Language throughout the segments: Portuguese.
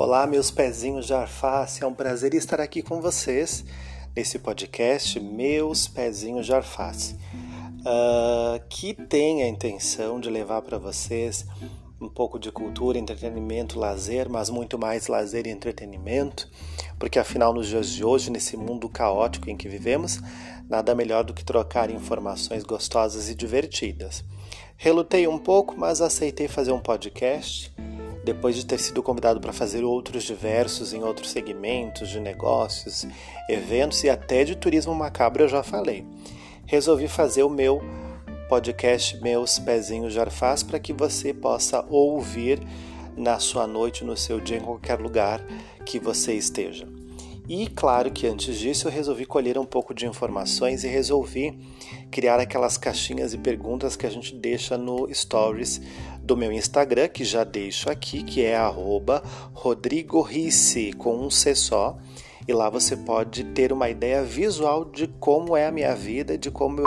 Olá, meus pezinhos de arface, é um prazer estar aqui com vocês nesse podcast Meus Pezinhos de Arface, uh, que tem a intenção de levar para vocês um pouco de cultura, entretenimento, lazer, mas muito mais lazer e entretenimento, porque afinal, nos dias de hoje, nesse mundo caótico em que vivemos, nada melhor do que trocar informações gostosas e divertidas. Relutei um pouco, mas aceitei fazer um podcast depois de ter sido convidado para fazer outros diversos em outros segmentos de negócios, eventos e até de turismo macabro, eu já falei. Resolvi fazer o meu podcast Meus Pezinhos de Arfaz para que você possa ouvir na sua noite, no seu dia, em qualquer lugar que você esteja. E claro que antes disso eu resolvi colher um pouco de informações e resolvi criar aquelas caixinhas e perguntas que a gente deixa no Stories do meu Instagram, que já deixo aqui, que é @rodrigorisse com um C só. E lá você pode ter uma ideia visual de como é a minha vida, de como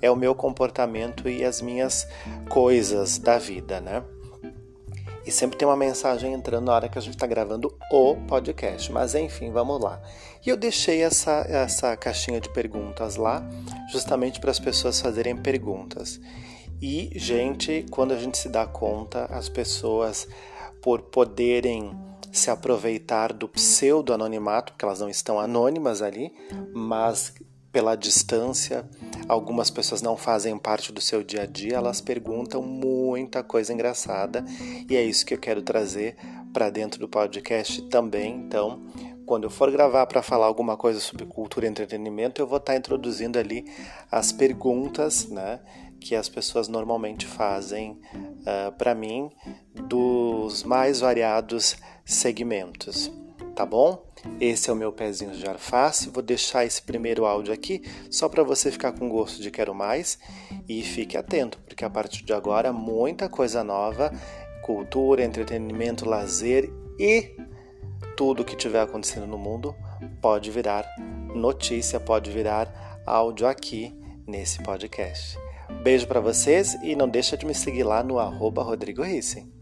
é o meu comportamento e as minhas coisas da vida, né? E sempre tem uma mensagem entrando na hora que a gente está gravando o podcast. Mas enfim, vamos lá. E eu deixei essa, essa caixinha de perguntas lá, justamente para as pessoas fazerem perguntas. E, gente, quando a gente se dá conta, as pessoas, por poderem se aproveitar do pseudo-anonimato, porque elas não estão anônimas ali, mas pela distância, algumas pessoas não fazem parte do seu dia a dia, elas perguntam muita coisa engraçada e é isso que eu quero trazer para dentro do podcast também. Então, quando eu for gravar para falar alguma coisa sobre cultura e entretenimento, eu vou estar tá introduzindo ali as perguntas, né, que as pessoas normalmente fazem uh, ah, para mim dos mais variados segmentos, tá bom? Esse é o meu pezinho de alface. Vou deixar esse primeiro áudio aqui só para você ficar com gosto de quero mais e fique atento, porque a partir de agora muita coisa nova, cultura, entretenimento, lazer e tudo que tiver acontecendo no mundo pode virar notícia, pode virar áudio aqui nesse podcast. Beijo para vocês e não deixa de me seguir lá no arroba Rodrigo Risse.